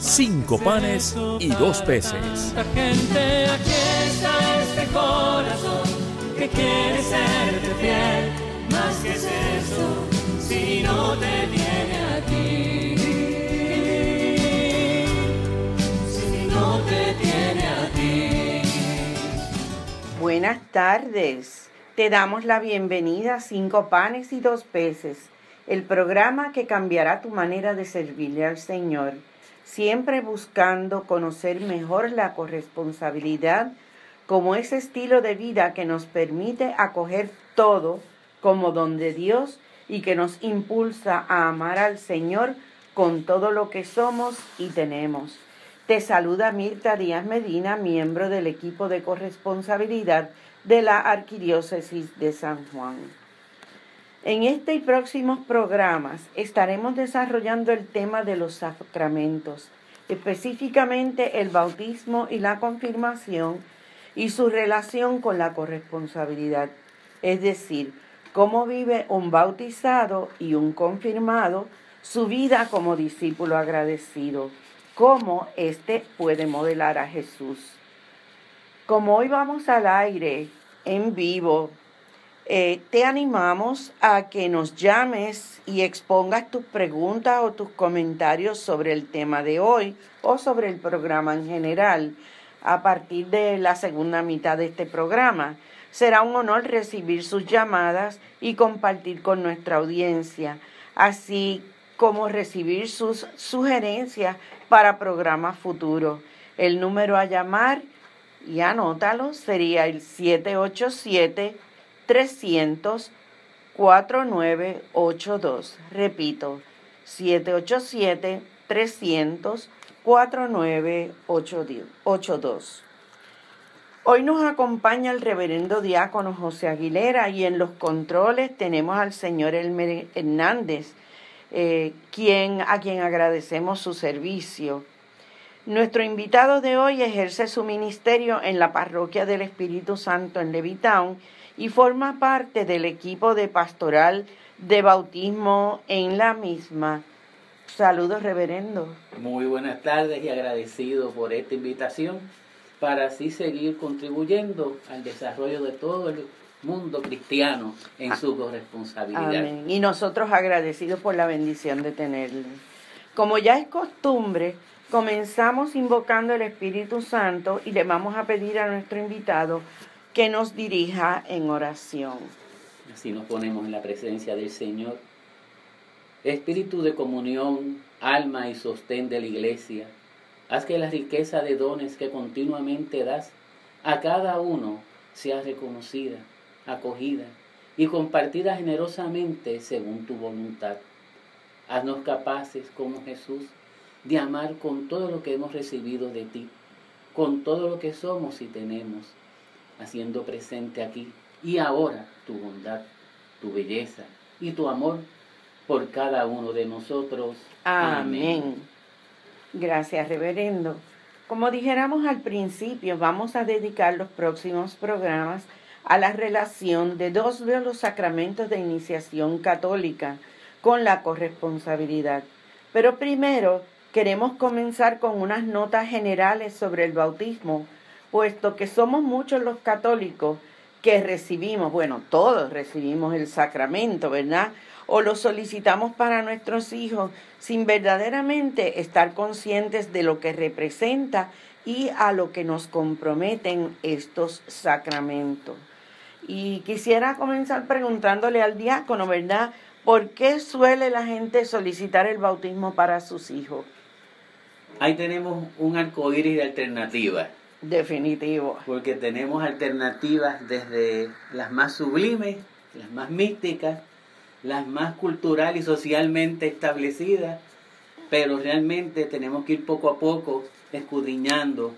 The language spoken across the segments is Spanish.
cinco panes y dos peces. Gente, aquí está este corazón que quiere serte fiel. Más que es eso, si no te tiene a ti. Si no te tiene a ti. Buenas tardes. Te damos la bienvenida a Cinco Panes y Dos Peces, el programa que cambiará tu manera de servirle al Señor, siempre buscando conocer mejor la corresponsabilidad como ese estilo de vida que nos permite acoger todo como don de Dios y que nos impulsa a amar al Señor con todo lo que somos y tenemos. Te saluda Mirta Díaz Medina, miembro del equipo de corresponsabilidad de la Arquidiócesis de San Juan. En este y próximos programas estaremos desarrollando el tema de los sacramentos, específicamente el bautismo y la confirmación y su relación con la corresponsabilidad, es decir, cómo vive un bautizado y un confirmado su vida como discípulo agradecido, cómo éste puede modelar a Jesús. Como hoy vamos al aire en vivo, eh, te animamos a que nos llames y expongas tus preguntas o tus comentarios sobre el tema de hoy o sobre el programa en general a partir de la segunda mitad de este programa. Será un honor recibir sus llamadas y compartir con nuestra audiencia, así como recibir sus sugerencias para programas futuros. El número a llamar, y anótalo, sería el 787 300 4982. Repito, 787 300 4982. Hoy nos acompaña el reverendo diácono José Aguilera y en los controles tenemos al señor Elmer Hernández, eh, quien, a quien agradecemos su servicio. Nuestro invitado de hoy ejerce su ministerio en la parroquia del Espíritu Santo en Levitown y forma parte del equipo de pastoral de bautismo en la misma. Saludos, reverendo. Muy buenas tardes y agradecido por esta invitación para así seguir contribuyendo al desarrollo de todo el mundo cristiano en su corresponsabilidad. Amén. Y nosotros agradecidos por la bendición de tenerle. Como ya es costumbre, comenzamos invocando el Espíritu Santo y le vamos a pedir a nuestro invitado que nos dirija en oración. Así nos ponemos en la presencia del Señor. Espíritu de comunión, alma y sostén de la iglesia, haz que la riqueza de dones que continuamente das a cada uno sea reconocida, acogida y compartida generosamente según tu voluntad. Haznos capaces como Jesús de amar con todo lo que hemos recibido de ti, con todo lo que somos y tenemos, haciendo presente aquí y ahora tu bondad, tu belleza y tu amor por cada uno de nosotros. Amén. Gracias, reverendo. Como dijéramos al principio, vamos a dedicar los próximos programas a la relación de dos de los sacramentos de iniciación católica con la corresponsabilidad. Pero primero queremos comenzar con unas notas generales sobre el bautismo, puesto que somos muchos los católicos que recibimos, bueno, todos recibimos el sacramento, ¿verdad? O lo solicitamos para nuestros hijos sin verdaderamente estar conscientes de lo que representa y a lo que nos comprometen estos sacramentos. Y quisiera comenzar preguntándole al diácono, ¿verdad? ¿Por qué suele la gente solicitar el bautismo para sus hijos? Ahí tenemos un arcoíris de alternativas. Definitivo. Porque tenemos alternativas desde las más sublimes, las más místicas, las más cultural y socialmente establecidas, pero realmente tenemos que ir poco a poco escudriñando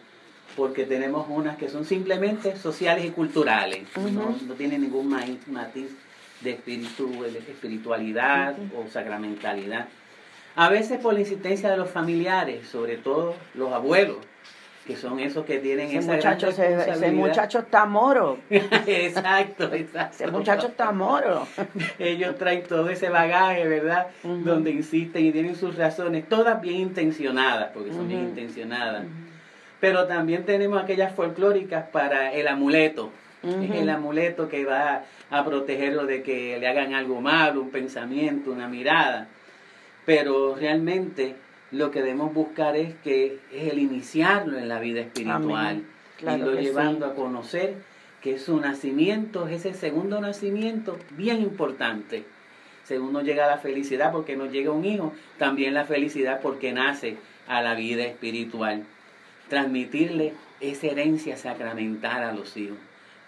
porque tenemos unas que son simplemente sociales y culturales, no, no tienen ningún matiz, de espiritualidad o sacramentalidad. A veces por la insistencia de los familiares, sobre todo los abuelos, que son esos que tienen Ese esa muchacho, ese, muchacho está moro. exacto, exacto. Ese muchacho está moro. Ellos traen todo ese bagaje, ¿verdad? Donde insisten y tienen sus razones, todas bien intencionadas, porque son bien intencionadas. Pero también tenemos aquellas folclóricas para el amuleto. Es el amuleto que va a protegerlo de que le hagan algo malo, un pensamiento, una mirada. Pero realmente lo que debemos buscar es que es el iniciarlo en la vida espiritual. Claro irlo llevando sí. a conocer que su nacimiento es ese segundo nacimiento bien importante. Según nos llega la felicidad porque nos llega un hijo, también la felicidad porque nace a la vida espiritual. Transmitirle esa herencia sacramental a los hijos,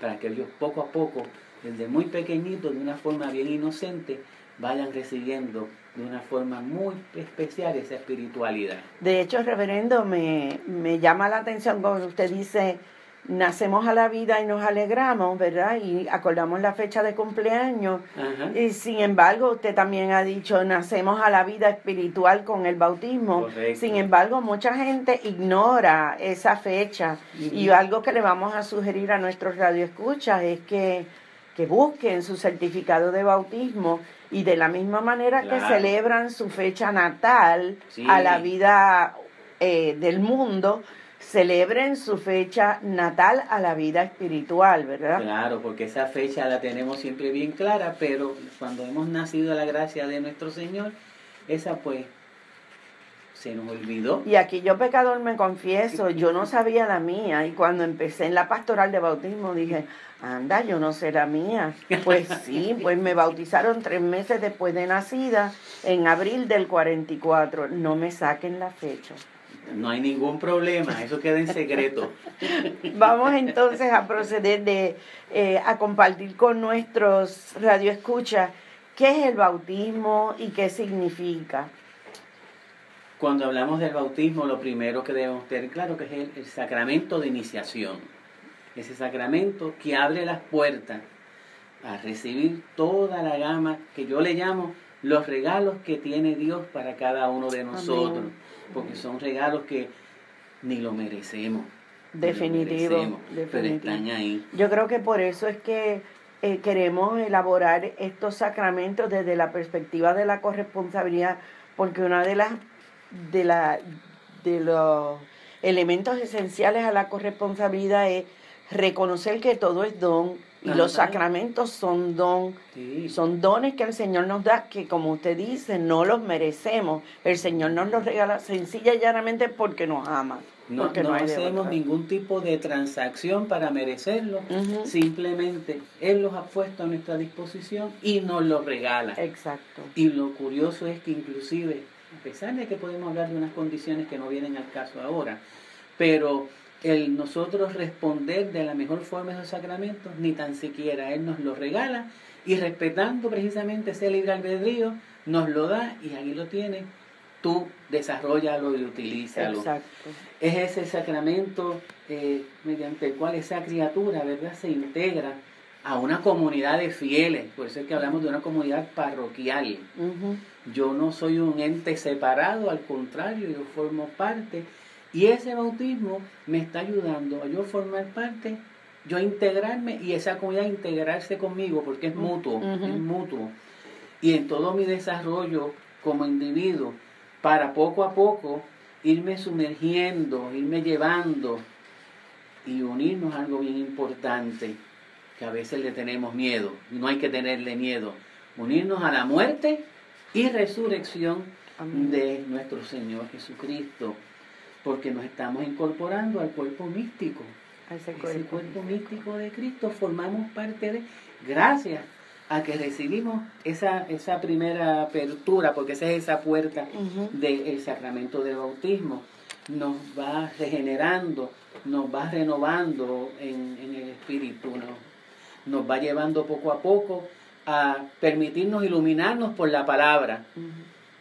para que ellos poco a poco, desde muy pequeñitos, de una forma bien inocente, vayan recibiendo de una forma muy especial esa espiritualidad. De hecho, reverendo, me, me llama la atención cuando usted dice, nacemos a la vida y nos alegramos, ¿verdad? Y acordamos la fecha de cumpleaños. Ajá. Y sin embargo, usted también ha dicho, nacemos a la vida espiritual con el bautismo. Correcto. Sin embargo, mucha gente ignora esa fecha. Y algo que le vamos a sugerir a nuestros radioescuchas es que, que busquen su certificado de bautismo y de la misma manera que celebran su fecha natal Sí. a la vida eh, del mundo, celebren su fecha natal a la vida espiritual, ¿verdad? Claro, porque esa fecha la tenemos siempre bien clara, pero cuando hemos nacido a la gracia de nuestro Señor, esa pues se nos olvidó. Y aquí yo pecador me confieso, yo no sabía la mía y cuando empecé en la pastoral de bautismo dije, anda, yo no sé la mía. Pues sí, pues me bautizaron tres meses después de nacida, en abril del 44. No me saquen la fecha. No hay ningún problema, eso queda en secreto. Vamos entonces a proceder de, eh, a compartir con nuestros radioescuchas qué es el bautismo y qué significa. Cuando hablamos del bautismo, lo primero que debemos tener claro que es el, el sacramento de iniciación. Ese sacramento que abre las puertas a recibir toda la gama que yo le llamo los regalos que tiene Dios para cada uno de nosotros. Porque son regalos que ni lo merecemos. lo Definitivo, Pero están ahí. Yo creo que por eso es que eh, queremos elaborar estos sacramentos desde la perspectiva de la corresponsabilidad, porque una de las de la de los elementos esenciales a la corresponsabilidad es reconocer que todo es don y los sacramentos son don, Sí. son dones que el Señor nos da que como usted dice no los merecemos, el Señor nos los regala sencilla y llanamente porque nos ama, No, porque no hacemos ningún tipo de transacción para merecerlo. Ujú. Simplemente Él los ha puesto a nuestra disposición y nos los regala. Exacto. Y lo curioso es que inclusive, a pesar de que podemos hablar de unas condiciones que no vienen al caso ahora, pero el nosotros responder de la mejor forma esos sacramentos, ni tan siquiera Él nos los regala y respetando precisamente ese libre albedrío, nos lo da y ahí lo tiene. Tú desarrollalo y utilízalo. Exacto. Es ese sacramento eh, mediante el cual esa criatura, ¿verdad?, se integra a una comunidad de fieles. Por eso es que hablamos de una comunidad parroquial. Ujú. Yo no soy un ente separado, al contrario, yo formo parte. Y ese bautismo me está ayudando a yo formar parte, yo integrarme y esa comunidad integrarse conmigo, porque es mutuo, es mutuo. Y en todo mi desarrollo como individuo, para poco a poco irme sumergiendo, irme llevando y unirnos a algo bien importante, que a veces le tenemos miedo, no hay que tenerle miedo, unirnos a la muerte y resurrección Amén. de nuestro Señor Jesucristo, porque nos estamos incorporando al cuerpo místico. Ese Ese cuerpo. cuerpo místico de Cristo formamos parte de, gracias a que recibimos esa, esa primera apertura, porque esa es esa puerta Ujú. del sacramento del bautismo, nos va regenerando, nos va renovando en, en el espíritu, ¿no? nos va llevando poco a poco a permitirnos iluminarnos por la palabra,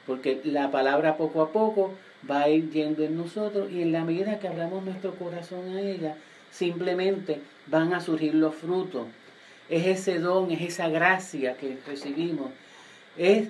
porque la palabra poco a poco va a ir yendo en nosotros y en la medida que abramos nuestro corazón a ella, simplemente van a surgir los frutos. Es ese don, es esa gracia que recibimos. Es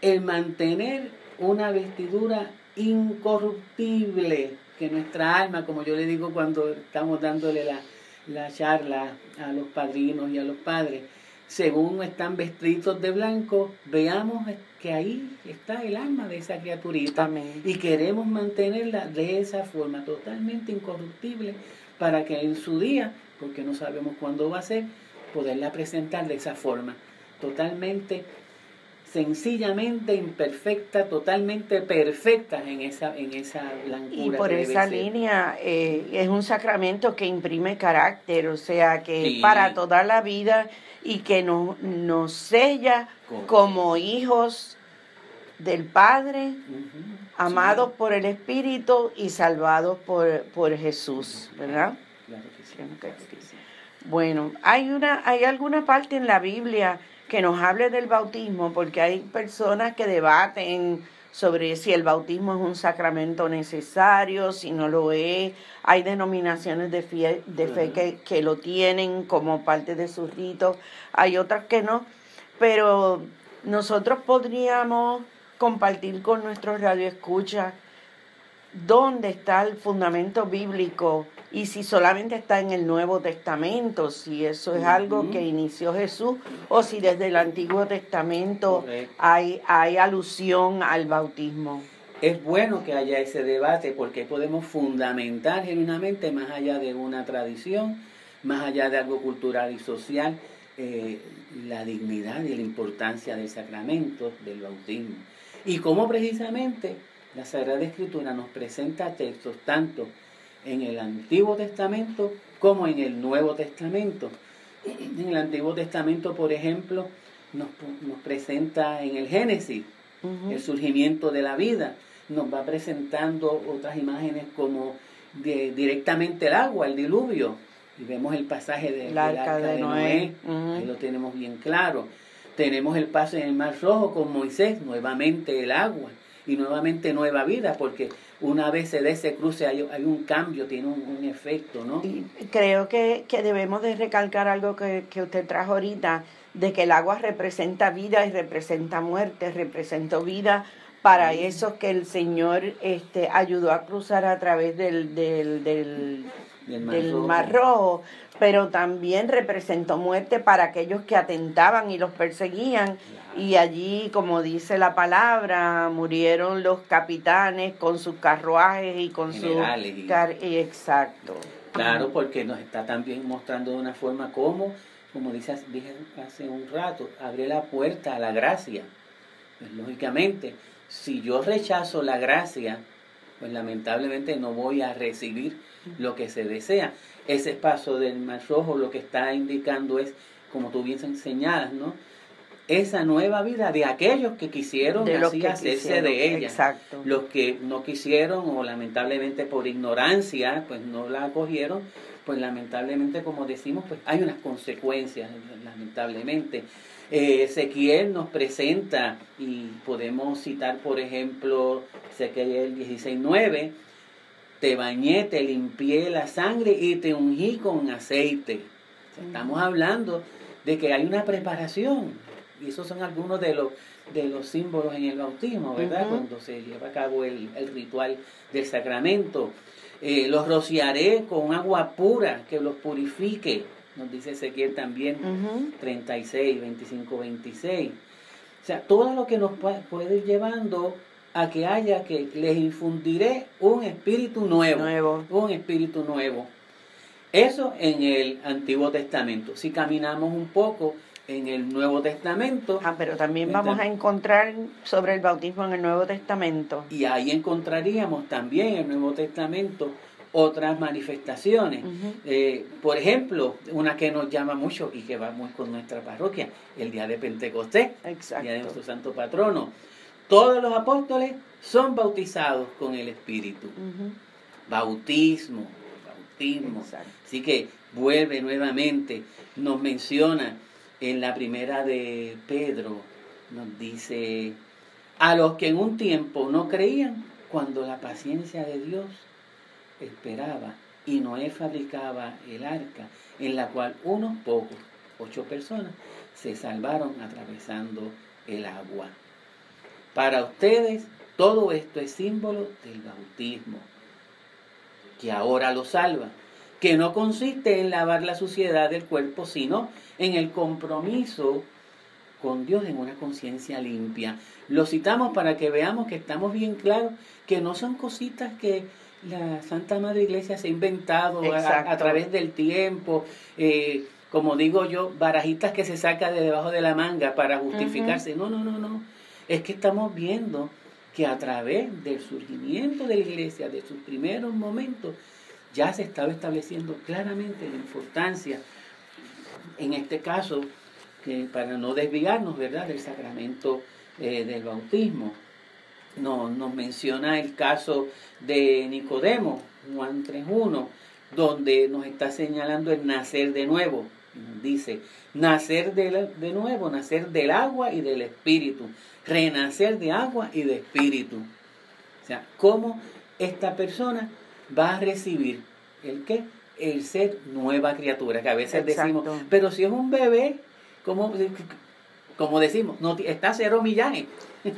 el mantener una vestidura incorruptible, que nuestra alma, como yo le digo cuando estamos dándole la, la charla a los padrinos y a los padres, según están vestidos de blanco, veamos que ahí está el alma de esa criaturita. Y queremos mantenerla de esa forma, totalmente incorruptible, para que en su día, porque no sabemos cuándo va a ser, poderla presentar de esa forma, totalmente sencillamente imperfecta, totalmente perfecta en esa, en esa blancura. Y por esa línea eh, es un sacramento que imprime carácter, o sea que para toda la vida y que nos, nos sella como hijos del Padre, amados por el Espíritu y salvados por, por Jesús, ¿verdad? Bueno, hay una, hay alguna parte en la Biblia que nos hable del bautismo, porque hay personas que debaten sobre si el bautismo es un sacramento necesario, si no lo es. Hay denominaciones de fe, de fe que, que, lo tienen como parte de sus ritos, hay otras que no, pero nosotros podríamos compartir con nuestros radioescuchas dónde está el fundamento bíblico y si solamente está en el Nuevo Testamento, si eso es algo que inició Jesús o si desde el Antiguo Testamento hay, hay alusión al bautismo. Es bueno que haya ese debate porque podemos fundamentar genuinamente más allá de una tradición, más allá de algo cultural y social, eh, la dignidad y la importancia del sacramento del bautismo. Y cómo precisamente la Sagrada Escritura nos presenta textos tanto en el Antiguo Testamento como en el Nuevo Testamento. En el Antiguo Testamento, por ejemplo, nos, presenta en el Génesis el surgimiento de la vida. Nos va presentando otras imágenes como directamente el agua, el diluvio. Y vemos el pasaje de, del arca de, Noé, ahí lo tenemos bien claro. Tenemos el paso en el Mar Rojo con Moisés, nuevamente el agua y nuevamente nueva vida, porque una vez se dé ese cruce hay, hay un cambio, tiene un, efecto, ¿no? Y creo que, debemos de recalcar algo que, que usted trajo ahorita, de que el agua representa vida y representa muerte, representó vida para esos que el Señor este, ayudó a cruzar a través del, del, del, del mar, rojo. Pero también representó muerte para aquellos que atentaban y los perseguían. Y allí, como dice la palabra, murieron los capitanes con sus carruajes y con sus... Exacto. Claro, porque nos está también mostrando de una forma como, como dice, dije hace un rato, abre la puerta a la gracia. Pues, lógicamente, si yo rechazo la gracia, pues lamentablemente no voy a recibir lo que se desea. Ese paso del mar rojo lo que está indicando es, como tú bien señalas, ¿no? esa nueva vida de aquellos que quisieron así hacerse de ella. Exacto. Los que no quisieron o lamentablemente por ignorancia pues no la acogieron, pues lamentablemente como decimos pues hay unas consecuencias lamentablemente. Eh, Ezequiel nos presenta y podemos citar por ejemplo Ezequiel 16.9 te bañé, te limpié la sangre y te ungí con aceite. estamos hablando de que hay una preparación, y esos son algunos de los, de los símbolos en el bautismo, ¿verdad? Cuando se lleva a cabo el, ritual del sacramento. Eh, los rociaré con agua pura que los purifique, nos dice Ezequiel también, 36, 25, 26. O sea, todo lo que nos puede ir llevando a que haya que les infundiré un espíritu nuevo, nuevo. Un espíritu nuevo. Eso en el Antiguo Testamento. Si caminamos un poco en el Nuevo Testamento. Ah, pero también vamos a encontrar sobre el bautismo en el Nuevo Testamento. Y ahí encontraríamos también en el Nuevo Testamento otras manifestaciones. Eh, por ejemplo, una que nos llama mucho y que va muy con nuestra parroquia, el día de Pentecostés, el día de nuestro santo patrono. Todos los apóstoles son bautizados con el Espíritu. Bautismo, bautismo. Así que vuelve nuevamente, nos menciona en la primera de Pedro nos dice, a los que en un tiempo no creían, cuando la paciencia de Dios esperaba y Noé fabricaba el arca en la cual unos pocos, ocho personas, se salvaron atravesando el agua. Para ustedes todo esto es símbolo del bautismo, que ahora lo salva, que no consiste en lavar la suciedad del cuerpo, sino en el compromiso con Dios en una conciencia limpia. Lo citamos para que veamos que estamos bien claros que no son cositas que la Santa Madre Iglesia se ha inventado a, través del tiempo, eh, como digo yo, barajitas que se saca de debajo de la manga para justificarse. No, no, no, no. Es que estamos viendo que a través del surgimiento de la iglesia, de sus primeros momentos, ya se estaba estableciendo claramente la importancia, en este caso, que para no desviarnos, ¿verdad?, del sacramento eh, del bautismo. No, nos menciona el caso de Nicodemo, Juan 3.1, donde nos está señalando el nacer de nuevo. Dice, nacer de, de nuevo, nacer del agua y del espíritu, renacer de agua y de espíritu. O sea, cómo esta persona va a recibir el qué? El ser nueva criatura, que a veces decimos, pero si es un bebé, como, como decimos, no, está cero millaje.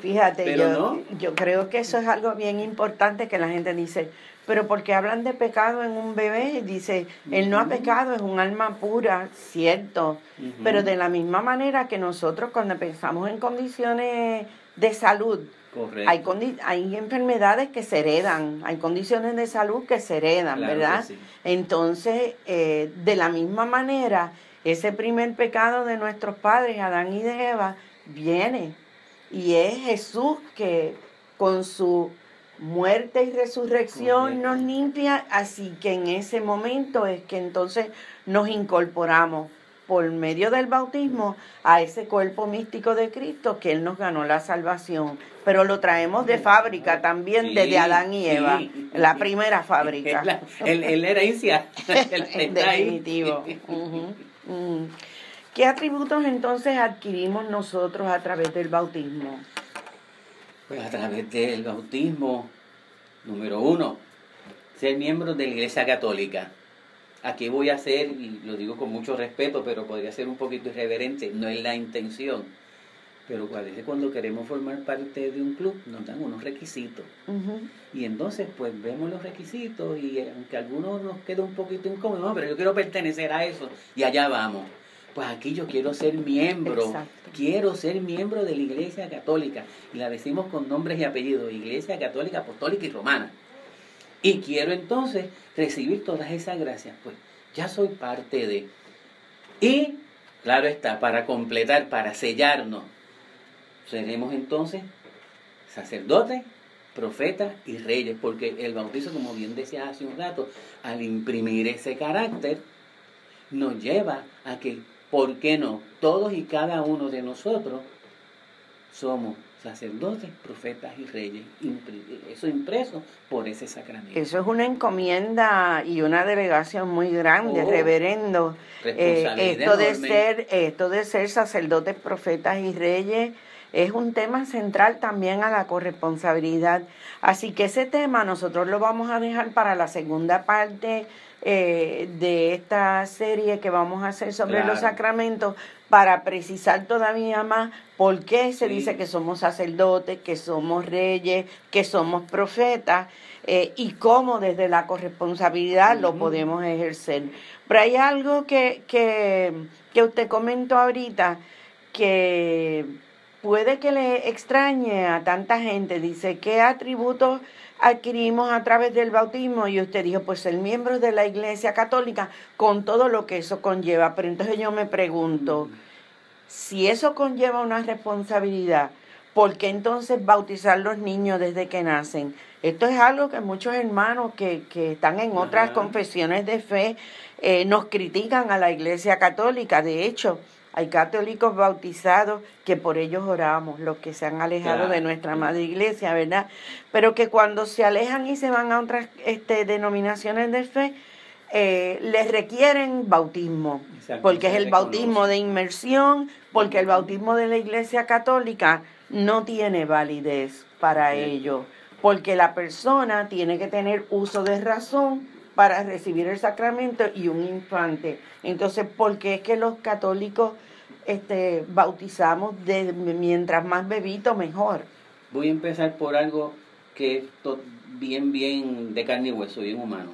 Fíjate, yo, yo creo que eso es algo bien importante que la gente dice, pero porque hablan de pecado en un bebé, dice, él no ha pecado, es un alma pura, cierto, pero de la misma manera que nosotros cuando pensamos en condiciones de salud, hay, hay enfermedades que se heredan, hay condiciones de salud que se heredan, ¿verdad? Entonces, eh, de la misma manera, ese primer pecado de nuestros padres, Adán y de Eva, viene. Y es Jesús que con su muerte y resurrección nos limpia, así que en ese momento es que entonces nos incorporamos por medio del bautismo a ese cuerpo místico de Cristo que Él nos ganó la salvación. Pero lo traemos de fábrica también, desde Adán y Eva, la primera fábrica. La, el, herencia. en definitivo. ¿Qué atributos entonces adquirimos nosotros a través del bautismo? Pues a través del bautismo, número uno, ser miembro de la Iglesia Católica. Aquí voy a ser, y lo digo con mucho respeto, pero podría ser un poquito irreverente, no es la intención. Pero a veces cuando queremos formar parte de un club nos dan unos requisitos. Y entonces pues vemos los requisitos y aunque a algunos nos queda un poquito incómodo, pero yo quiero pertenecer a eso y allá vamos pues aquí yo quiero ser miembro, quiero ser miembro de la Iglesia Católica, y la decimos con nombres y apellidos, Iglesia Católica, Apostólica y Romana. Y quiero entonces recibir todas esas gracias, pues ya soy parte de. Y, claro está, para completar, para sellarnos, seremos entonces sacerdotes, profetas y reyes, porque el bautizo, como bien decía hace un rato, al imprimir ese carácter, nos lleva a que ¿por qué no? Todos y cada uno de nosotros somos sacerdotes, profetas y reyes. Eso impreso por ese sacramento. Eso es una encomienda y una delegación muy grande, oh, reverendo. Eh, esto de ser, esto de ser sacerdotes, profetas y reyes es un tema central también a la corresponsabilidad. Así que ese tema nosotros lo vamos a dejar para la segunda parte eh, de esta serie que vamos a hacer sobre los sacramentos para precisar todavía más por qué se dice que somos sacerdotes, que somos reyes, que somos profetas eh, y cómo desde la corresponsabilidad lo podemos ejercer. Pero hay algo que, que, que usted comentó ahorita que puede que le extrañe a tanta gente. Dice, ¿qué atributos adquirimos a través del bautismo y usted dijo, pues ser miembro de la Iglesia Católica con todo lo que eso conlleva. Pero entonces yo me pregunto, si eso conlleva una responsabilidad, ¿por qué entonces bautizar los niños desde que nacen? Esto es algo que muchos hermanos que, que están en otras confesiones de fe eh, nos critican a la Iglesia Católica. De hecho, hay católicos bautizados que por ellos oramos, los que se han alejado de nuestra madre iglesia, ¿verdad? Pero que cuando se alejan y se van a otras este, denominaciones de fe, eh, les requieren bautismo, porque es el bautismo de inmersión, porque el bautismo. de la iglesia católica no tiene validez para ellos porque la persona tiene que tener uso de razón para recibir el sacramento y un infante. Entonces, ¿por qué es que los católicos este, bautizamos de, mientras más bebito mejor? Voy a empezar por algo que es bien, bien de carne y hueso, bien humano.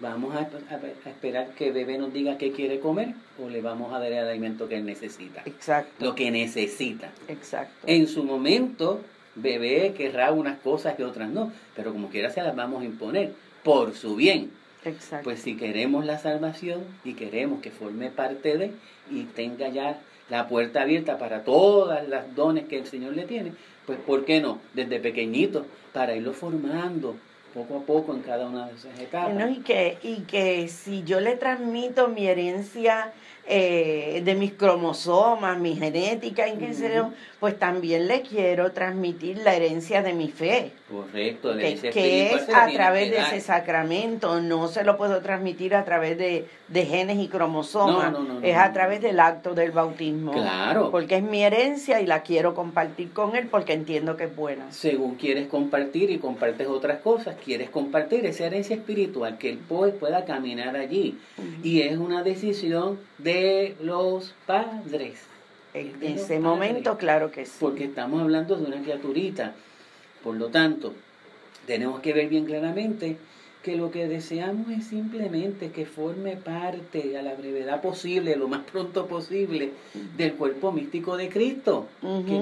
¿Vamos a, a, esperar que bebé nos diga qué quiere comer o le vamos a dar el alimento que él necesita? Exacto. Lo que necesita. Exacto. En su momento, bebé querrá unas cosas y otras no, pero como quiera se las vamos a imponer por su bien. Exacto. Pues si queremos la salvación y queremos que forme parte de y tenga ya la puerta abierta para todas las dones que el Señor le tiene, pues ¿por qué no? Desde pequeñito, para irlo formando poco a poco en cada una de esas etapas. y, que, y que si yo le transmito mi herencia eh, de mis cromosomas, mi genética, en qué pues también le quiero transmitir la herencia de mi fe. Correcto, que, que es a través de ese sacramento, no se lo puedo transmitir a través de, genes y cromosomas, es a través del acto del bautismo. Claro. Porque es mi herencia y la quiero compartir con él porque entiendo que es buena. Según quieres compartir y compartes otras cosas, quieres compartir esa herencia espiritual, que él pueda caminar allí. Y es una decisión de los padres en ese momento, claro que sí. Porque estamos hablando de una criaturita. Por lo tanto, tenemos que ver bien claramente que lo que deseamos es simplemente que forme parte a la brevedad posible, lo más pronto posible, del cuerpo místico de Cristo.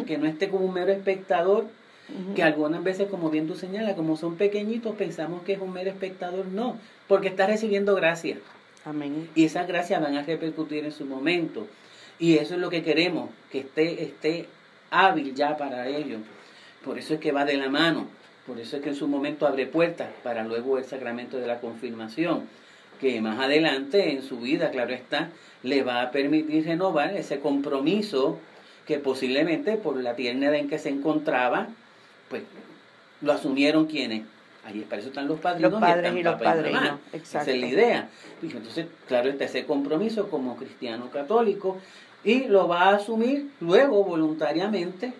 que, no esté como un mero espectador, que algunas veces, como bien tú señalas, como son pequeñitos, pensamos que es un mero espectador. No, porque está recibiendo gracia. Amén. Y esas gracias van a repercutir en su momento. Y eso es lo que queremos, que esté, esté hábil ya para ello. Por eso es que va de la mano. Por eso es que en su momento abre puertas para luego el sacramento de la confirmación, que más adelante en su vida, claro está, le va a permitir renovar ese compromiso que posiblemente por la tierna edad en que se encontraba, pues lo asumieron quienes, Ahí para eso están los padrinos. Los padres y, los padrinos. Esa es la idea. Entonces, claro, está ese compromiso como cristiano católico y lo va a asumir luego voluntariamente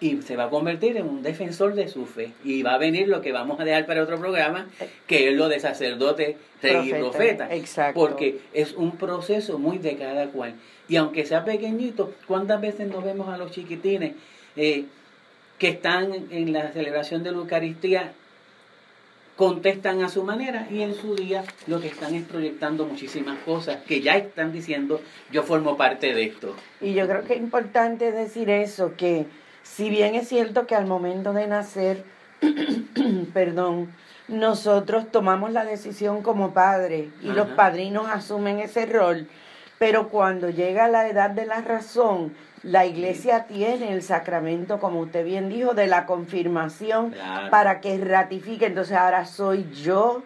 y se va a convertir en un defensor de su fe. Y va a venir lo que vamos a dejar para otro programa, que es lo de sacerdote, rey y profeta. Exacto. Porque es un proceso muy de cada cual. Y aunque sea pequeñito, ¿cuántas veces nos vemos a los chiquitines eh, que están en la celebración de la Eucaristía contestan a su manera y en su día lo que están es proyectando muchísimas cosas que ya están diciendo yo formo parte de esto. Y yo creo que es importante decir eso, que si bien es cierto que al momento de nacer, perdón, nosotros tomamos la decisión como padres y los padrinos asumen ese rol, pero cuando llega la edad de la razón, la iglesia tiene el sacramento, como usted bien dijo, de la confirmación para que ratifique. Entonces ahora soy yo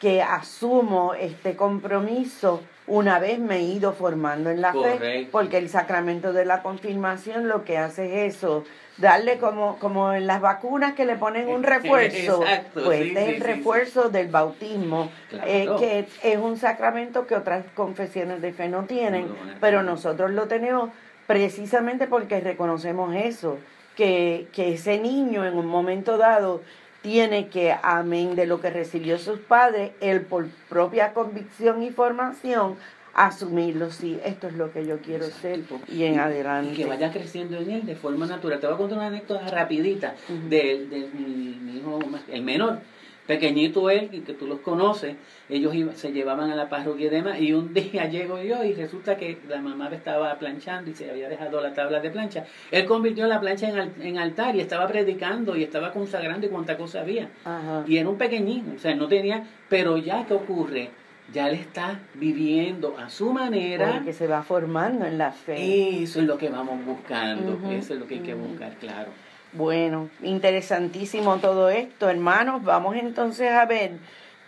que asumo este compromiso una vez me he ido formando en la fe, porque el sacramento de la confirmación lo que hace es eso, darle como, como en las vacunas que le ponen un refuerzo, pues este es el refuerzo del bautismo, eh, que es un sacramento que otras confesiones de fe no tienen, pero nosotros lo tenemos precisamente porque reconocemos eso, que, que ese niño en un momento dado tiene que, amén de lo que recibió sus padres, él por propia convicción y formación, asumirlo, sí, esto es lo que yo quiero ser y en adelante. Y que vaya creciendo en él de forma natural. Te voy a contar una anécdota rapidita de, de mi, hijo, el menor pequeñito él, que tú los conoces, ellos se llevaban a la parroquia y demás, y un día llego yo y resulta que la mamá estaba planchando y se había dejado la tabla de plancha. Él convirtió la plancha en, altar y estaba predicando y estaba consagrando y cuánta cosa había. Y era un pequeñín, o sea, no tenía, pero ya, ¿qué ocurre? Ya él está viviendo a su manera. Porque se va formando en la fe. Eso es lo que vamos buscando, eso es lo que hay que buscar, claro. Bueno, interesantísimo todo esto, hermanos. Vamos entonces a ver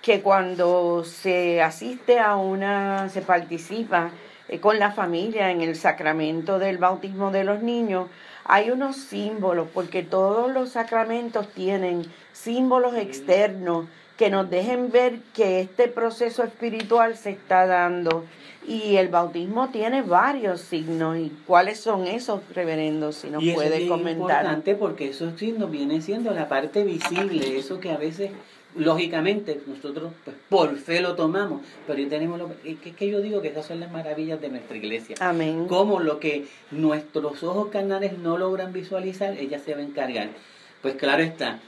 que cuando se asiste a una, se participa eh, con la familia en el sacramento del bautismo de los niños, hay unos símbolos, porque todos los sacramentos tienen símbolos externos que nos dejen ver que este proceso espiritual se está dando. Y el bautismo tiene varios signos. ¿Y cuáles son esos, reverendo? Si nos y eso puede es comentar. importante porque esos signos vienen siendo la parte visible, eso que a veces, lógicamente, nosotros pues, por fe lo tomamos, pero ahí tenemos lo es que, que yo digo que esas son las maravillas de nuestra iglesia. Amén. Como lo que nuestros ojos carnales no logran visualizar, ella se va a encargar. Pues claro está,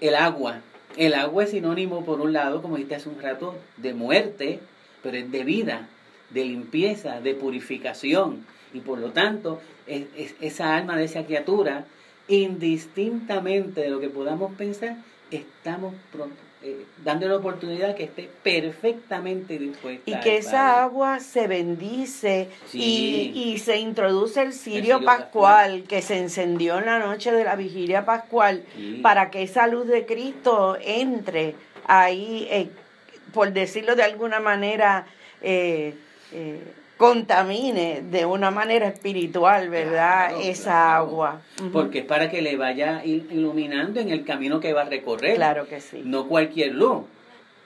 el agua. El agua es sinónimo, por un lado, como dijiste hace un rato, de muerte, pero es de vida, de limpieza, de purificación. Y por lo tanto, es, es- esa alma de esa criatura, indistintamente de lo que podamos pensar, estamos pro- eh, dándole la oportunidad que esté perfectamente dispuesta. Y que esa agua se bendice Sí. y, y se introduce el cirio cirio pascual que se encendió en la noche de la vigilia pascual Sí. para que esa luz de Cristo entre ahí, eh, por decirlo de alguna manera, eh, eh, contamine de una manera espiritual, ¿verdad? Claro, esa claro. agua. Porque es para que le vaya il- iluminando en el camino que va a recorrer. Claro que sí. No cualquier luz.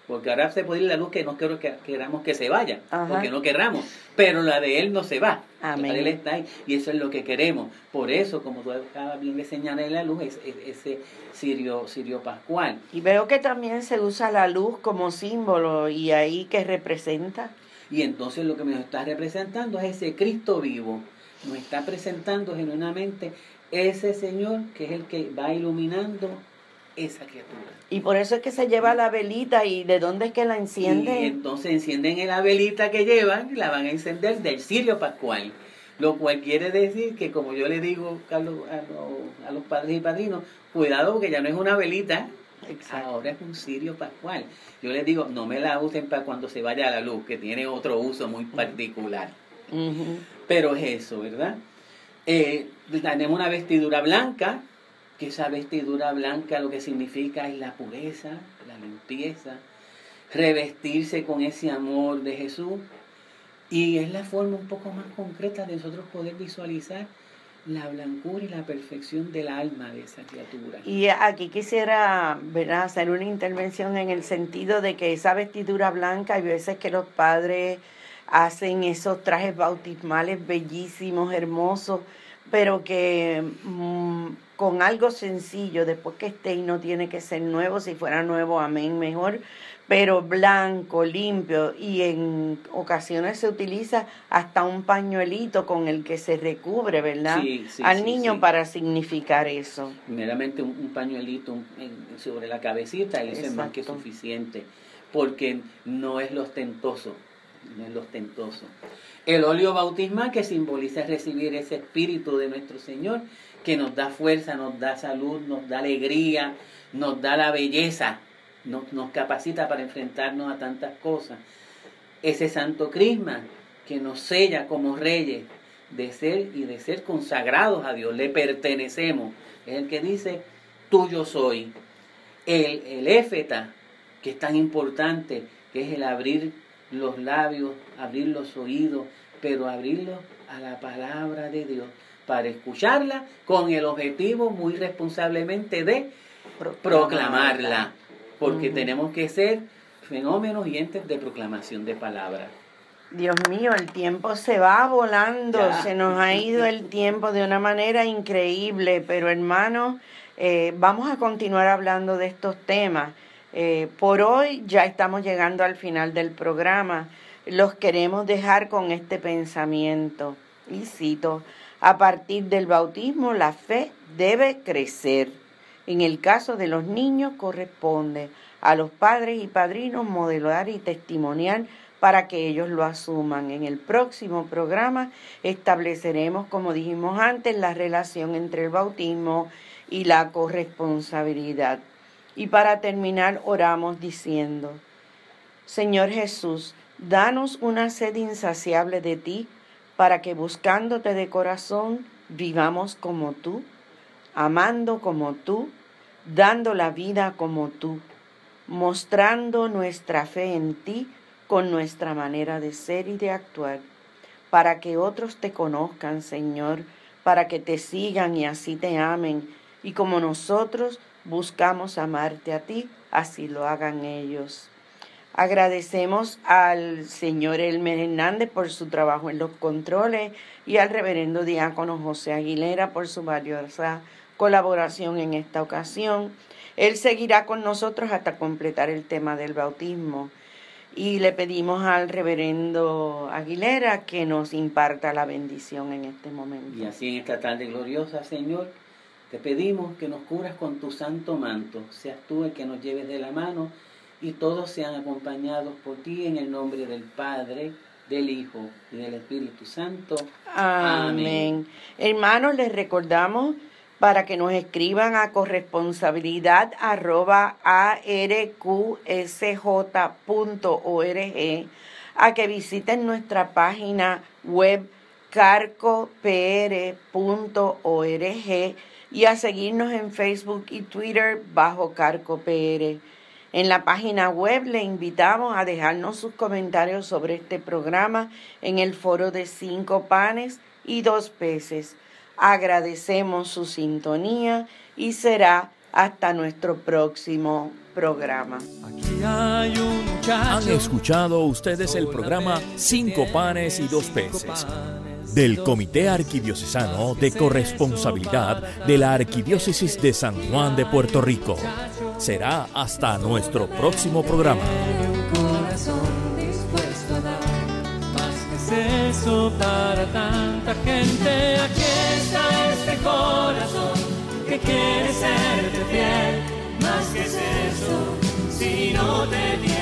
Porque ahora se puede ir la luz que no quiero que queramos que se vaya, Ajá. porque no querramos, pero la de él no se va. Amén. La de él está ahí y eso es lo que queremos. Por eso, como tú acabas bien de señalar la luz, es, es- ese sirio, sirio pascual. Y veo que también se usa la luz como símbolo y ahí que representa. Y entonces lo que nos está representando es ese Cristo vivo. Nos está presentando genuinamente ese Señor que es el que va iluminando esa criatura. Y por eso es que se lleva la velita y de dónde es que la Y encienden. entonces encienden la velita que llevan y la van a encender del cirio pascual. Lo cual quiere decir que, como yo le digo Carlos, a, los, a los padres y padrinos, cuidado porque ya no es una velita, Exacto. ahora es un cirio pascual. Yo les digo, no me la usen para cuando se vaya la luz, que tiene otro uso muy particular. Pero es eso, ¿verdad? Eh, tenemos una vestidura blanca, que esa vestidura blanca lo que significa es la pureza, la limpieza, revestirse con ese amor de Jesús. Y es la forma un poco más concreta de nosotros poder visualizar la blancura y la perfección del alma de esa criatura. Y aquí quisiera hacer una intervención en el sentido de que esa vestidura blanca, hay veces que los padres hacen esos trajes bautismales bellísimos, hermosos, pero que mm, con algo sencillo, después que esté y no tiene que ser nuevo, si fuera nuevo, amén, mejor, pero blanco, limpio, y en ocasiones se utiliza hasta un pañuelito con el que se recubre, ¿verdad? Sí, sí, Al sí, niño para significar eso. meramente un, un pañuelito un- en- sobre la cabecita y eso es más que suficiente porque no es lo ostentoso no es lo ostentoso el óleo bautismal que simboliza recibir ese espíritu de nuestro Señor que nos da fuerza, nos da salud, nos da alegría, nos da la belleza, nos, nos capacita para enfrentarnos a tantas cosas. Ese santo crisma que nos sella como reyes de ser y de ser consagrados a Dios, le pertenecemos. Es el que dice, tuyo soy. El, el éfeta, que es tan importante, que es el abrir los labios, abrir los oídos, pero abrirlos a la palabra de Dios para escucharla con el objetivo muy responsablemente de proclamarla, porque tenemos que ser fenómenos y entes de proclamación de palabra. Dios mío, el tiempo se va volando, Ya. se nos ha ido el tiempo de una manera increíble, pero hermanos, eh, vamos a continuar hablando de estos temas. Eh, por hoy ya estamos llegando al final del programa. Los queremos dejar con este pensamiento. Y cito, a partir del bautismo la fe debe crecer. En el caso de los niños corresponde a los padres y padrinos modelar y testimoniar para que ellos lo asuman. En el próximo programa estableceremos, como dijimos antes, la relación entre el bautismo y la corresponsabilidad. Y para terminar, oramos diciendo, Señor Jesús, danos una sed insaciable de ti, para que buscándote de corazón vivamos como tú, amando como tú, dando la vida como tú, mostrando nuestra fe en ti con nuestra manera de ser y de actuar, para que otros te conozcan, Señor, para que te sigan y así te amen, y como nosotros buscamos amarte a ti, así lo hagan ellos. Agradecemos al señor Elmer Hernández por su trabajo en los controles y al reverendo diácono José Aguilera por su valiosa colaboración en esta ocasión. Él seguirá con nosotros hasta completar el tema del bautismo. Y le pedimos al reverendo Aguilera que nos imparta la bendición en este momento. Y así en esta tarde gloriosa, Señor, te pedimos que nos cubras con tu santo manto, seas tú el que nos lleves de la mano y todos sean acompañados por ti en el nombre del Padre, del Hijo y del Espíritu Santo. Amén. Hermanos, les recordamos para que nos escriban a corresponsabilidad arroba arqsj.org, a que visiten nuestra página web carcopr.org y a seguirnos en Facebook y Twitter bajo CarcoPR. En la página web le invitamos a dejarnos sus comentarios sobre este programa en el foro de cinco panes y dos peces. Agradecemos su sintonía y será hasta nuestro próximo programa. Han escuchado ustedes el programa Cinco panes y dos peces del Comité Arquidiocesano de Corresponsabilidad de la Arquidiócesis de San Juan de Puerto Rico. Será hasta nuestro próximo programa. eso para tanta gente. Quiere serte fiel. Más que es eso, si no te